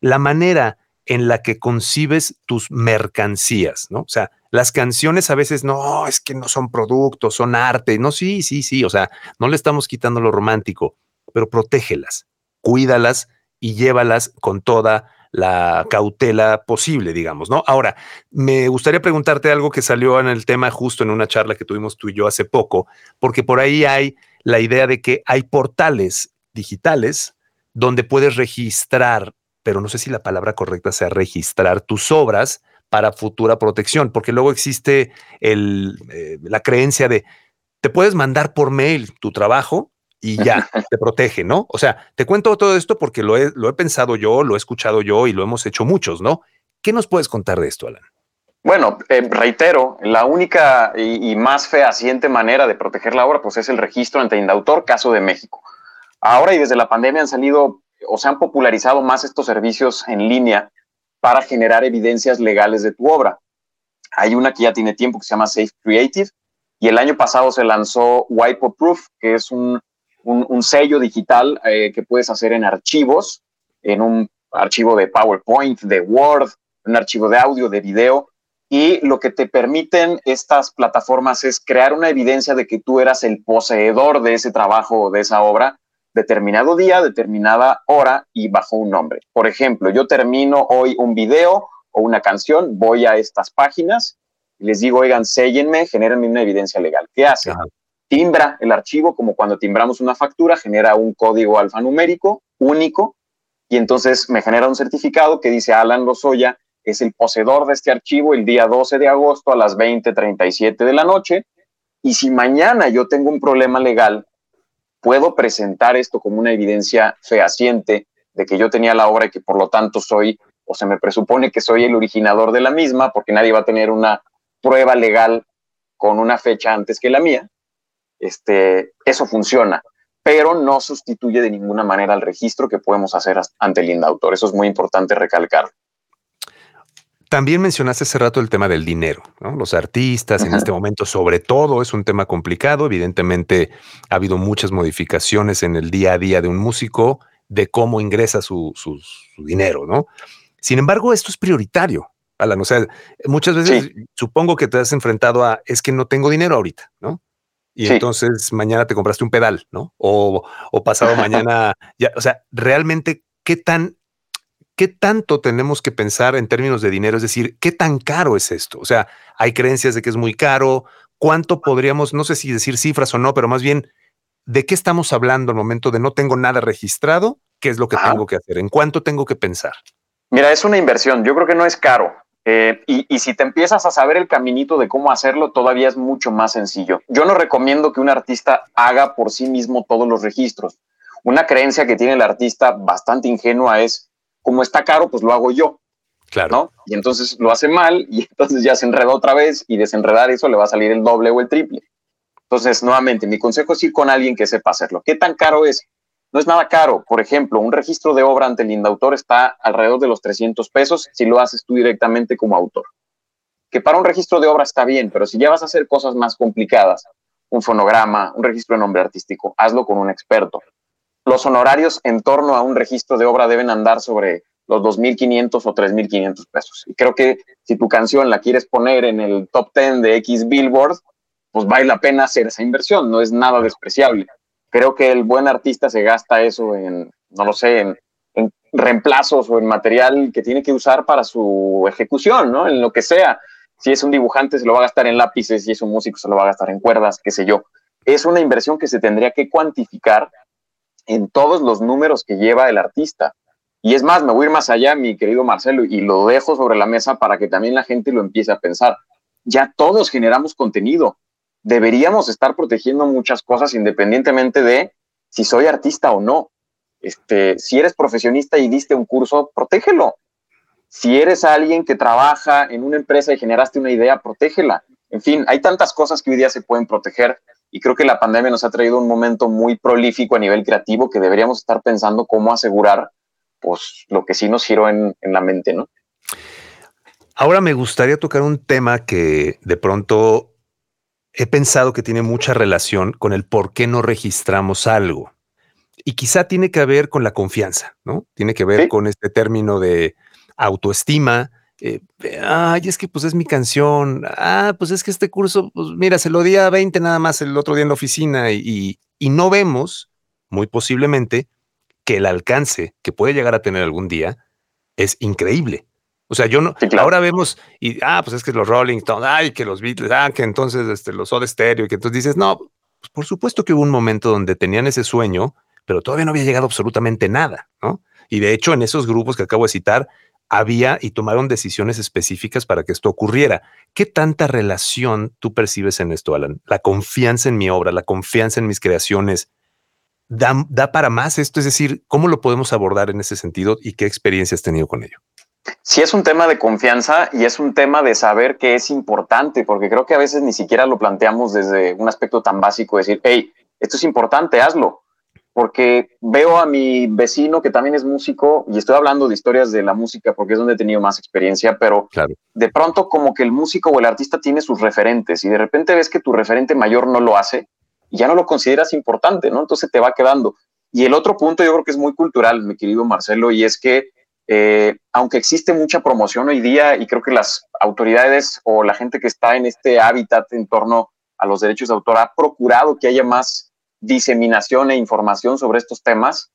La manera en la que concibes tus mercancías, ¿no? O sea, las canciones a veces no, es que no son productos, son arte. No, sí, sí, sí. O sea, no le estamos quitando lo romántico, pero protégelas, cuídalas y llévalas con toda la cautela posible, digamos, ¿no? Ahora, me gustaría preguntarte algo que salió en el tema justo en una charla que tuvimos tú y yo hace poco, porque por ahí hay la idea de que hay portales digitales donde puedes registrar, pero no sé si la palabra correcta sea registrar tus obras para futura protección, porque luego existe eh, la creencia de, te puedes mandar por mail tu trabajo y ya te protege, ¿no? O sea, te cuento todo esto porque lo he, lo he pensado yo, lo he escuchado yo y lo hemos hecho muchos, ¿no? ¿Qué nos puedes contar de esto, Alan? Bueno, eh, reitero, la única y, más fehaciente manera de proteger la obra pues es el registro ante indautor, caso de México. Ahora y desde la pandemia han salido o se han popularizado más estos servicios en línea para generar evidencias legales de tu obra. Hay una que ya tiene tiempo que se llama Safe Creative y el año pasado se lanzó Wipe Proof, que es un un, sello digital eh, que puedes hacer en archivos, en un archivo de PowerPoint, de Word, un archivo de audio, de video. Y lo que te permiten estas plataformas es crear una evidencia de que tú eras el poseedor de ese trabajo o de esa obra determinado día, determinada hora y bajo un nombre. Por ejemplo, yo termino hoy un video o una canción, voy a estas páginas y les digo, oigan, séllenme, genérenme una evidencia legal. ¿Qué hacen? Timbra el archivo como cuando timbramos una factura, genera un código alfanumérico único y entonces me genera un certificado que dice Alan Lozoya es el poseedor de este archivo el día 12 de agosto a las 20:37 de la noche y si mañana yo tengo un problema legal, puedo presentar esto como una evidencia fehaciente de que yo tenía la obra y que por lo tanto soy o se me presupone que soy el originador de la misma porque nadie va a tener una prueba legal con una fecha antes que la mía este, eso funciona, pero no sustituye de ninguna manera al registro que podemos hacer ante el indautor. Eso es muy importante recalcar. También mencionaste hace rato el tema del dinero, Los artistas en este momento, sobre todo, es un tema complicado. Evidentemente, ha habido muchas modificaciones en el día a día de un músico de cómo ingresa su, dinero, ¿no? Sin embargo, esto es prioritario, Alan. O sea, muchas veces supongo que te has enfrentado a es que no tengo dinero ahorita, ¿no? Y entonces mañana te compraste un pedal, ¿no? O, pasado mañana, ya, o sea, realmente, ¿qué tan, qué tanto tenemos que pensar en términos de dinero? Es decir, ¿qué tan caro es esto? O sea, hay creencias de que es muy caro. ¿Cuánto podríamos, no sé si decir cifras o no, pero más bien, ¿de qué estamos hablando al momento de no tengo nada registrado? ¿Qué es lo que tengo que hacer? ¿En cuánto tengo que pensar? Mira, es una inversión. Yo creo que no es caro. Eh, y, si te empiezas a saber el caminito de cómo hacerlo, todavía es mucho más sencillo. Yo no recomiendo que un artista haga por sí mismo todos los registros. Una creencia que tiene el artista bastante ingenua es, como está caro, pues lo hago yo. Claro. ¿no? Y entonces lo hace mal y entonces ya se enreda otra vez y desenredar eso le va a salir el doble o el triple. Entonces, nuevamente, mi consejo es ir con alguien que sepa hacerlo. ¿Qué tan caro es? No es nada caro. Por ejemplo, un registro de obra ante el indautor está alrededor de los 300 pesos si lo haces tú directamente como autor. que para un registro de obra está bien, pero si ya vas a hacer cosas más complicadas, un fonograma, un registro de nombre artístico, hazlo con un experto. Los honorarios en torno a un registro de obra deben andar sobre los 2.500 o 3.500 pesos. Y creo que si tu canción la quieres poner en el top 10 de X Billboard, pues vale la pena hacer esa inversión, no es nada despreciable. Creo que el buen artista se gasta eso en, no lo sé, en, reemplazos o en material que tiene que usar para su ejecución, ¿no? En lo que sea. Si es un dibujante, se lo va a gastar en lápices, si es un músico, se lo va a gastar en cuerdas, qué sé yo. Es una inversión que se tendría que cuantificar en todos los números que lleva el artista. Y es más, me voy a ir más allá, mi querido Marcelo, y lo dejo sobre la mesa para que también la gente lo empiece a pensar. Ya todos generamos contenido. Deberíamos estar protegiendo muchas cosas independientemente de si soy artista o no. Este, si eres profesionista y diste un curso, protégelo. Si eres alguien que trabaja en una empresa y generaste una idea, protégela. En fin, hay tantas cosas que hoy día se pueden proteger y creo que la pandemia nos ha traído un momento muy prolífico a nivel creativo que deberíamos estar pensando cómo asegurar pues lo que sí nos giró en, en la mente, ¿no? Ahora me gustaría tocar un tema que de pronto he pensado que tiene mucha relación con el por qué no registramos algo. Y quizá tiene que ver con la confianza, ¿no? Tiene que ver con este término de autoestima. Eh, ay, es que pues es mi canción. Ah, pues es que este curso, pues mira, se lo di a 20 nada más el otro día en la oficina y, y no vemos, muy posiblemente, que el alcance que puede llegar a tener algún día es increíble. O sea, yo no, ahora vemos y, ah, pues es que los Rolling Stones, ay, que los Beatles, ah, que entonces este, los Soda Stereo, y que entonces dices, no, pues por supuesto que hubo un momento donde tenían ese sueño, pero todavía no había llegado absolutamente nada, ¿no? Y de hecho, en esos grupos que acabo de citar, había y tomaron decisiones específicas para que esto ocurriera. ¿Qué tanta relación tú percibes en esto, Alan? La confianza en mi obra, la confianza en mis creaciones, ¿da, da para más esto? Es decir, ¿cómo lo podemos abordar en ese sentido y qué experiencia has tenido con ello? Sí es un tema de confianza y es un tema de saber que es importante, porque creo que a veces ni siquiera lo planteamos desde un aspecto tan básico, decir, hey, esto es importante, hazlo porque veo a mi vecino que también es músico y estoy hablando de historias de la música porque es donde he tenido más experiencia, pero de pronto como que el músico o el artista tiene sus referentes y de repente ves que tu referente mayor no lo hace y ya no lo consideras importante, ¿no? Entonces te va quedando. Y el otro punto yo creo que es muy cultural, mi querido Marcelo, y es que eh, aunque existe mucha promoción hoy día y creo que las autoridades o la gente que está en este hábitat en torno a los derechos de autor ha procurado que haya más diseminación e información sobre estos temas,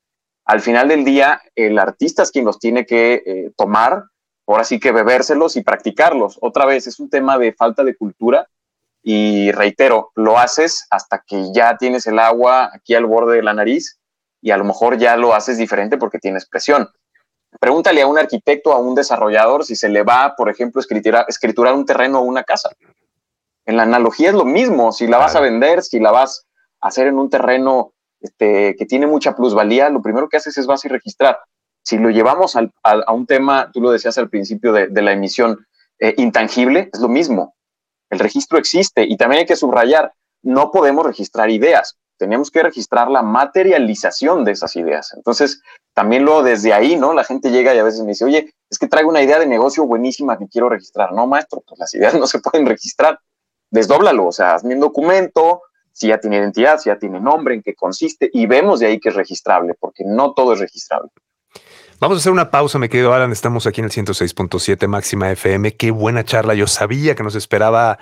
al final del día el artista es quien los tiene que eh, tomar, ahora sí que bebérselos y practicarlos. Otra vez, es un tema de falta de cultura y reitero, lo haces hasta que ya tienes el agua aquí al borde de la nariz y a lo mejor ya lo haces diferente porque tienes presión. Pregúntale a un arquitecto, a un desarrollador, si se le va, por ejemplo, escriturar, escriturar un terreno o una casa. En la analogía es lo mismo, si la vas a vender, si la vas hacer en un terreno este, que tiene mucha plusvalía, lo primero que haces es vas a registrar. Si lo llevamos a un tema, tú lo decías al principio de, la emisión, eh, intangible, es lo mismo. El registro existe y también hay que subrayar, no podemos registrar ideas, tenemos que registrar la materialización de esas ideas. Entonces, también lo desde ahí, ¿no? La gente llega y a veces me dice, oye, es que traigo una idea de negocio buenísima que quiero registrar. No, maestro, pues las ideas no se pueden registrar. Desdóblalo, o sea, hazme un documento, si ya tiene identidad, si ya tiene nombre, en qué consiste, y vemos de ahí que es registrable, porque no todo es registrable. Vamos a hacer una pausa, me quedo Alan. Estamos aquí en el 106.7 Máxima FM. Qué buena charla. Yo sabía que nos esperaba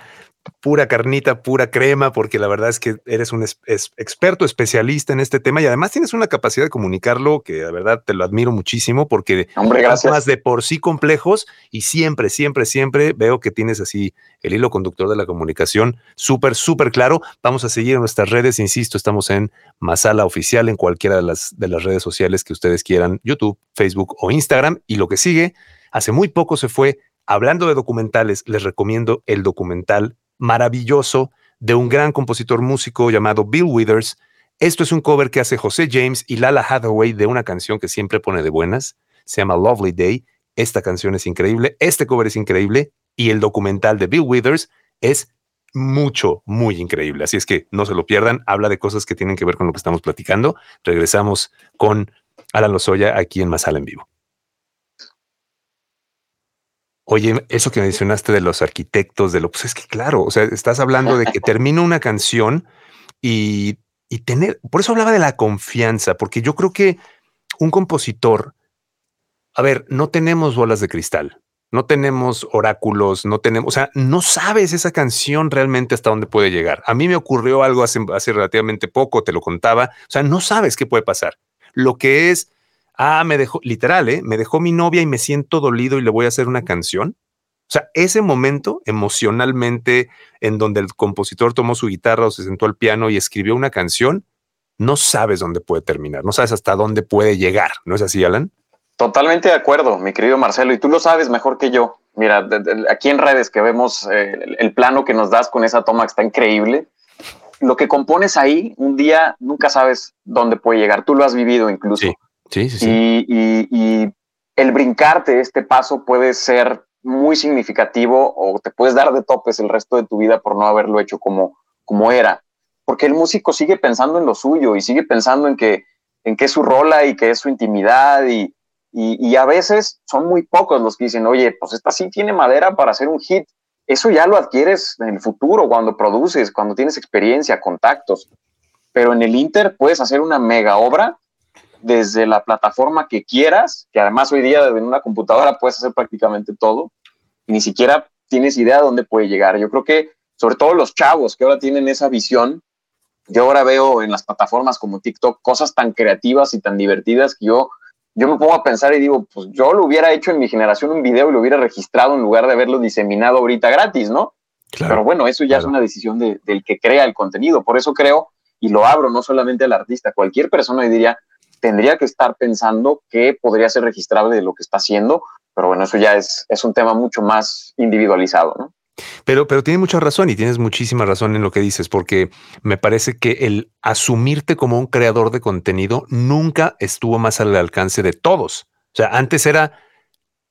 pura carnita, pura crema, porque la verdad es que eres un experto, especialista en este tema y además tienes una capacidad de comunicarlo que la verdad te lo admiro muchísimo porque Hombre, más de por sí complejos y siempre, siempre, siempre veo que tienes así el hilo conductor de la comunicación súper, súper claro. Vamos a seguir en nuestras redes, insisto, estamos en Masala Oficial en cualquiera de las, de las redes sociales que ustedes quieran, YouTube, Facebook o Instagram. Y lo que sigue, hace muy poco se fue Hablando de documentales, les recomiendo el documental maravilloso de un gran compositor músico llamado Bill Withers. Esto es un cover que hace José James y Lala Hathaway de una canción que siempre pone de buenas. Se llama Lovely Day. Esta canción es increíble, este cover es increíble y el documental de Bill Withers es mucho, muy increíble. Así es que no se lo pierdan. Habla de cosas que tienen que ver con lo que estamos platicando. Regresamos con Alan Lozoya aquí en Masala en vivo. Oye, eso que mencionaste de los arquitectos, de lo, pues es que claro, o sea, estás hablando de que termino una canción y, y tener, por eso hablaba de la confianza, porque yo creo que un compositor, a ver, no tenemos bolas de cristal, no tenemos oráculos, no tenemos, o sea, no sabes esa canción realmente hasta dónde puede llegar. A mí me ocurrió algo hace, hace relativamente poco, te lo contaba, o sea, no sabes qué puede pasar. Lo que es ah, me dejó, literal, ¿eh? me dejó mi novia y me siento dolido y le voy a hacer una canción. O sea, ese momento emocionalmente en donde el compositor tomó su guitarra o se sentó al piano y escribió una canción, no sabes dónde puede terminar, no sabes hasta dónde puede llegar. ¿No es así, Alan? Totalmente de acuerdo, mi querido Marcelo, y tú lo sabes mejor que yo. Mira, aquí en redes que vemos eh, el plano que nos das con esa toma que está increíble, lo que compones ahí, un día nunca sabes dónde puede llegar. Tú lo has vivido incluso. Sí. Sí. Y, el brincarte este paso puede ser muy significativo o te puedes dar de topes el resto de tu vida por no haberlo hecho como, como era. Porque el músico sigue pensando en lo suyo y sigue pensando en que, en qué es su rola y que es su intimidad y, y, a veces son muy pocos los que dicen, oye, pues esta sí tiene madera para hacer un hit. Eso ya lo adquieres en el futuro, cuando produces, cuando tienes experiencia, contactos. Pero en el Inter puedes hacer una mega obra desde la plataforma que quieras, que además hoy día en una computadora puedes hacer prácticamente todo, y ni siquiera tienes idea de dónde puede llegar. Yo creo que sobre todo los chavos que ahora tienen esa visión, yo ahora veo en las plataformas como TikTok cosas tan creativas y tan divertidas que yo, yo me pongo a pensar y digo, pues yo lo hubiera hecho en mi generación un video y lo hubiera registrado en lugar de haberlo diseminado ahorita gratis, ¿no? Pero bueno, eso ya es una decisión del que crea el contenido. Por eso creo, y lo abro no solamente al artista, cualquier persona diría, tendría que estar pensando qué podría ser registrable de lo que está haciendo, pero bueno, eso ya es, es un tema mucho más individualizado, ¿no? Pero, pero tiene mucha razón y tienes muchísima razón en lo que dices, porque me parece que el asumirte como un creador de contenido nunca estuvo más al alcance de todos. O sea, antes era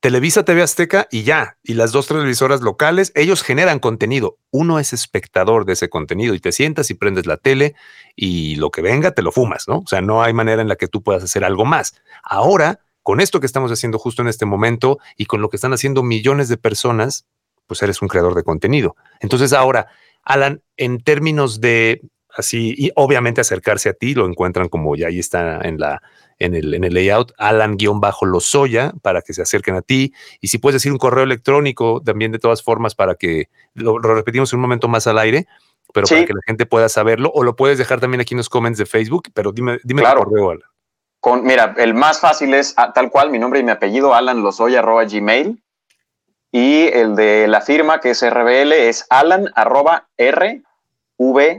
Televisa TV Azteca y ya, y las dos televisoras locales, ellos generan contenido. Uno es espectador de ese contenido y te sientas y prendes la tele y lo que venga te lo fumas, ¿no? O sea, no hay manera en la que tú puedas hacer algo más. Ahora, con esto que estamos haciendo justo en este momento y con lo que están haciendo millones de personas, pues eres un creador de contenido. Entonces ahora, Alan, en términos de así, y obviamente acercarse a ti, lo encuentran como ya ahí está en la en el, en el layout, Alan-Lozoya, para que se acerquen a ti. Y si puedes decir un correo electrónico también de todas formas para que lo, repetimos un momento más al aire, pero para que la gente pueda saberlo, o lo puedes dejar también aquí en los comments de Facebook, pero dime, dime claro. el correo, Alan. Con, mira, el más fácil es ah, tal cual, mi nombre y mi apellido, gmail Y el de la firma, que es RBL, es alan arroba rvl.mx.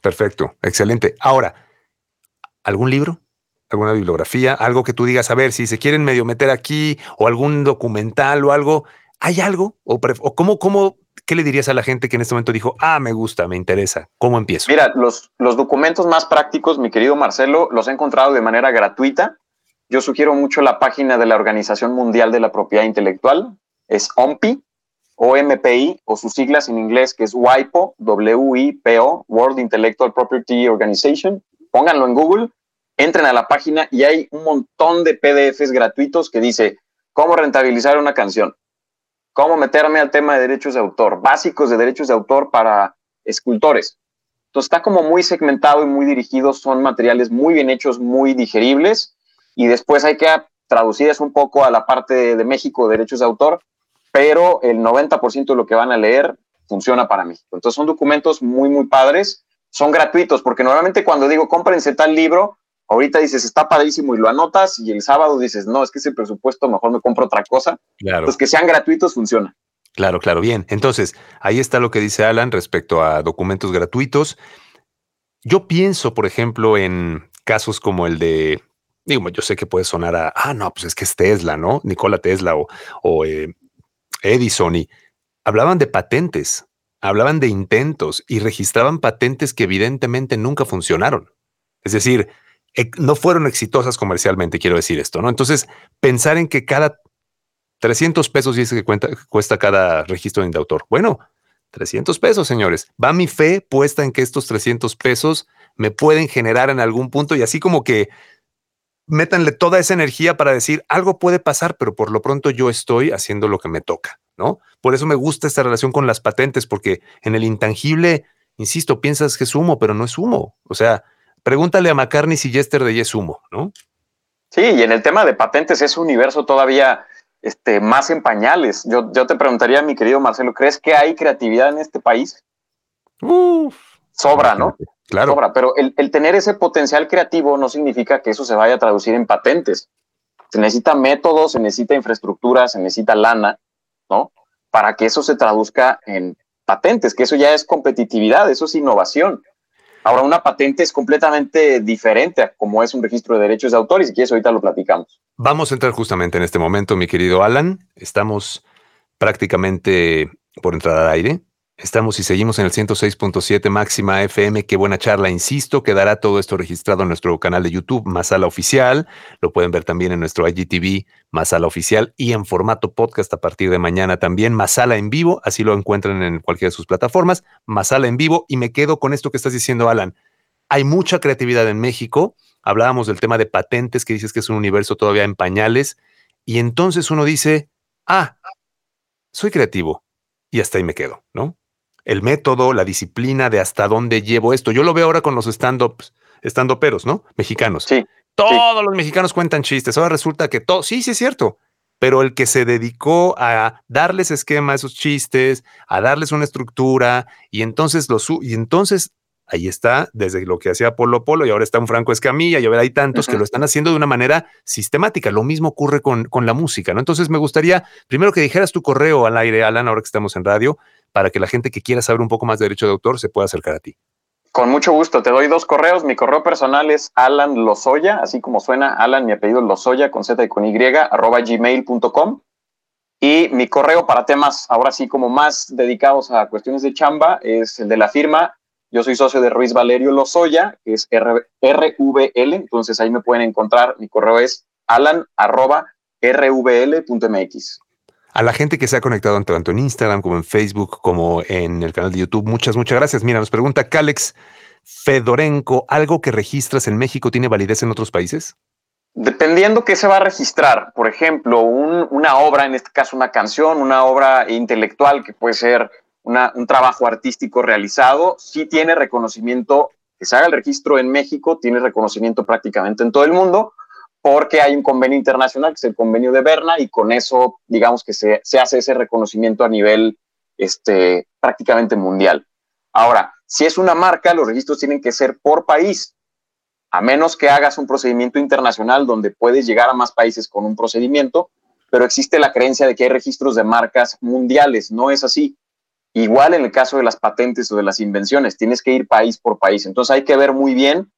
Perfecto, excelente. Ahora, ¿Algún libro? ¿Alguna bibliografía? Algo que tú digas, a ver, si se quieren medio meter aquí o algún documental o algo, ¿hay algo? ¿O, cómo, cómo, qué le dirías a la gente que en este momento dijo, ah, me gusta, me interesa? ¿Cómo empiezo? Mira, los, los documentos más prácticos, mi querido Marcelo, los he encontrado de manera gratuita. Yo sugiero mucho la página de la Organización Mundial de la Propiedad Intelectual, es OMPI, OMPI, o sus siglas en inglés, que es WIPO, W-I-P-O, World Intellectual Property Organization pónganlo en Google, entren a la página y hay un montón de PDFs gratuitos que dice cómo rentabilizar una canción, cómo meterme al tema de derechos de autor, básicos de derechos de autor para escultores. Entonces está como muy segmentado y muy dirigido, son materiales muy bien hechos, muy digeribles y después hay que traducir eso un poco a la parte de México, derechos de autor, pero el 90% de lo que van a leer funciona para México. Entonces son documentos muy, muy padres son gratuitos, porque normalmente cuando digo cómprense tal libro, ahorita dices está padrísimo y lo anotas y el sábado dices no, es que ese presupuesto mejor me compro otra cosa. Claro. Pues que sean gratuitos funciona. Claro, claro, bien. Entonces, ahí está lo que dice Alan respecto a documentos gratuitos. Yo pienso, por ejemplo, en casos como el de, digo, yo sé que puede sonar a, ah, no, pues es que es Tesla, ¿no? Nikola Tesla o, o eh, Edison y hablaban de patentes hablaban de intentos y registraban patentes que evidentemente nunca funcionaron. Es decir, no fueron exitosas comercialmente, quiero decir esto, ¿no? Entonces, pensar en que cada 300 pesos dice que cuesta cada registro de autor. Bueno, 300 pesos, señores. Va mi fe puesta en que estos 300 pesos me pueden generar en algún punto y así como que métanle toda esa energía para decir algo puede pasar, pero por lo pronto yo estoy haciendo lo que me toca, ¿no? Por eso me gusta esta relación con las patentes, porque en el intangible, insisto, piensas que es humo, pero no es humo. O sea, pregúntale a McCartney si Yesterday es humo, ¿no? Sí, y en el tema de patentes es un universo todavía este, más en pañales. Yo, yo te preguntaría, mi querido Marcelo, ¿crees que hay creatividad en este país? Sobra, ¿no? Claro. Sobra, pero el, el, tener ese potencial creativo no significa que eso se vaya a traducir en patentes. Se necesita métodos, se necesita infraestructura, se necesita lana, Para que eso se traduzca en patentes, que eso ya es competitividad, eso es innovación. Ahora, una patente es completamente diferente a como es un registro de derechos de autor y si quieres ahorita lo platicamos. Vamos a entrar justamente en este momento, mi querido Alan. Estamos prácticamente por entrar al aire. Estamos y seguimos en el 106.7 máxima FM. Qué buena charla, insisto. Quedará todo esto registrado en nuestro canal de YouTube, Masala Oficial. Lo pueden ver también en nuestro IGTV, Masala Oficial, y en formato podcast a partir de mañana también. Masala en vivo, así lo encuentran en cualquiera de sus plataformas. Masala en vivo. Y me quedo con esto que estás diciendo, Alan. Hay mucha creatividad en México. Hablábamos del tema de patentes, que dices que es un universo todavía en pañales. Y entonces uno dice, ah, soy creativo. Y hasta ahí me quedo, ¿no? El método, la disciplina de hasta dónde llevo esto. Yo lo veo ahora con los stand-ups, stand-uperos, ¿no? Mexicanos. Sí. Todos los mexicanos cuentan chistes. Ahora resulta que todo, sí, sí es cierto. Pero el que se dedicó a darles esquema a esos chistes, a darles una estructura, y entonces los y entonces ahí está, desde lo que hacía Polo Polo, y ahora está un Franco Escamilla, y ahora hay tantos que lo están haciendo de una manera sistemática. Lo mismo ocurre con, con la música, ¿no? Entonces me gustaría primero que dijeras tu correo al aire, Alan, ahora que estamos en radio, para que la gente que quiera saber un poco más de derecho de autor se pueda acercar a ti. Con mucho gusto, te doy dos correos. Mi correo personal es Alan Lozoya, así como suena Alan, mi apellido Lozoya con Z y con Y, arroba gmail.com. Y mi correo para temas ahora sí como más dedicados a cuestiones de chamba es el de la firma. Yo soy socio de Ruiz Valerio Lozoya, que es RVL, entonces ahí me pueden encontrar. Mi correo es alan arroba rvl.mx a la gente que se ha conectado tanto en Instagram como en Facebook como en el canal de YouTube. Muchas, muchas gracias. Mira, nos pregunta Calex Fedorenko, ¿algo que registras en México tiene validez en otros países? Dependiendo qué se va a registrar, por ejemplo, una obra, en este caso una canción, una obra intelectual que puede ser un trabajo artístico realizado, sí tiene reconocimiento, que se haga el registro en México, tiene reconocimiento prácticamente en todo el mundo, porque hay un convenio internacional, que es el convenio de Berna, y con eso, digamos que se, se hace ese reconocimiento a nivel este, prácticamente mundial. Ahora, si es una marca, los registros tienen que ser por país, a menos que hagas un procedimiento internacional donde puedes llegar a más países con un procedimiento, pero existe la creencia de que hay registros de marcas mundiales, no es así. Igual en el caso de las patentes o de las invenciones, tienes que ir país por país. Entonces hay que ver muy bien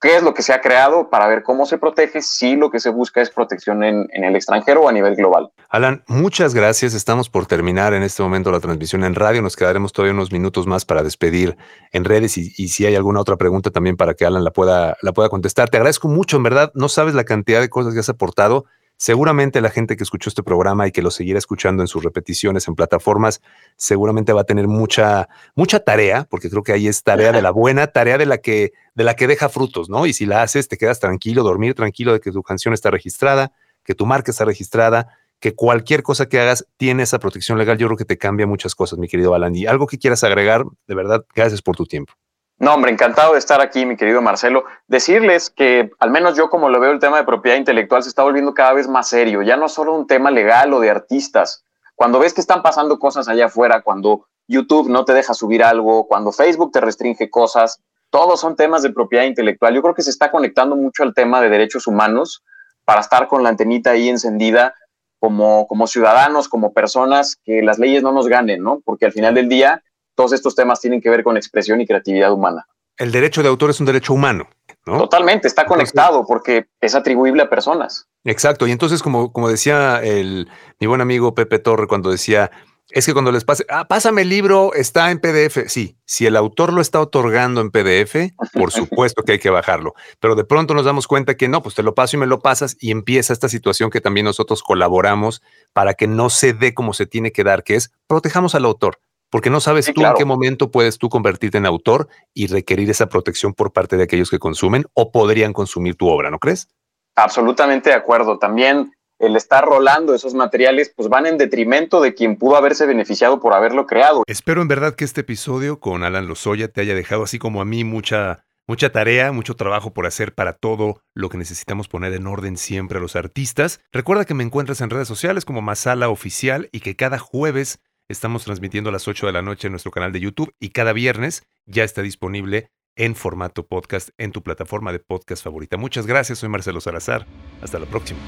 qué es lo que se ha creado para ver cómo se protege si lo que se busca es protección en, el extranjero o a nivel global. Alan, muchas gracias. Estamos por terminar en este momento la transmisión en radio. Nos quedaremos todavía unos minutos más para despedir en redes y, y, si hay alguna otra pregunta también para que Alan la pueda, la pueda contestar. Te agradezco mucho, en verdad. No sabes la cantidad de cosas que has aportado. Seguramente la gente que escuchó este programa y que lo seguirá escuchando en sus repeticiones en plataformas, seguramente va a tener mucha, mucha tarea, porque creo que ahí es tarea de la buena, tarea de la que, de la que deja frutos, ¿no? Y si la haces, te quedas tranquilo, dormir tranquilo de que tu canción está registrada, que tu marca está registrada, que cualquier cosa que hagas tiene esa protección legal. Yo creo que te cambia muchas cosas, mi querido Alan. Y algo que quieras agregar, de verdad, gracias por tu tiempo. No, hombre, encantado de estar aquí, mi querido Marcelo. Decirles que, al menos yo como lo veo, el tema de propiedad intelectual se está volviendo cada vez más serio. Ya no es solo un tema legal o de artistas. Cuando ves que están pasando cosas allá afuera, cuando YouTube no te deja subir algo, cuando Facebook te restringe cosas, todos son temas de propiedad intelectual. Yo creo que se está conectando mucho al tema de derechos humanos para estar con la antenita ahí encendida como, como ciudadanos, como personas, que las leyes no nos ganen, ¿no? Porque al final del día todos estos temas tienen que ver con expresión y creatividad humana. El derecho de autor es un derecho humano. ¿no? Totalmente, está conectado porque es atribuible a personas. Exacto, y entonces como, como decía el, mi buen amigo Pepe Torre cuando decía, es que cuando les pase, ah, pásame el libro, está en PDF. Sí, si el autor lo está otorgando en PDF, por supuesto que hay que bajarlo. Pero de pronto nos damos cuenta que no, pues te lo paso y me lo pasas y empieza esta situación que también nosotros colaboramos para que no se dé como se tiene que dar, que es protejamos al autor porque no sabes tú en qué momento puedes tú convertirte en autor y requerir esa protección por parte de aquellos que consumen o podrían consumir tu obra, ¿no crees? Absolutamente de acuerdo. También el estar rolando esos materiales, pues van en detrimento de quien pudo haberse beneficiado por haberlo creado. Espero en verdad que este episodio con Alan Lozoya te haya dejado, así como a mí, mucha, mucha tarea, mucho trabajo por hacer para todo lo que necesitamos poner en orden siempre a los artistas. Recuerda que me encuentras en redes sociales como Masala Oficial y que cada jueves estamos transmitiendo a las 8 de la noche en nuestro canal de YouTube y cada viernes ya está disponible en formato podcast en tu plataforma de podcast favorita. Muchas gracias, soy Marcelo Salazar. Hasta la próxima.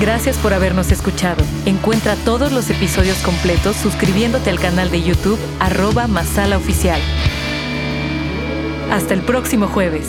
Gracias por habernos escuchado. Encuentra todos los episodios completos suscribiéndote al canal de YouTube arroba Masala Oficial. Hasta el próximo jueves.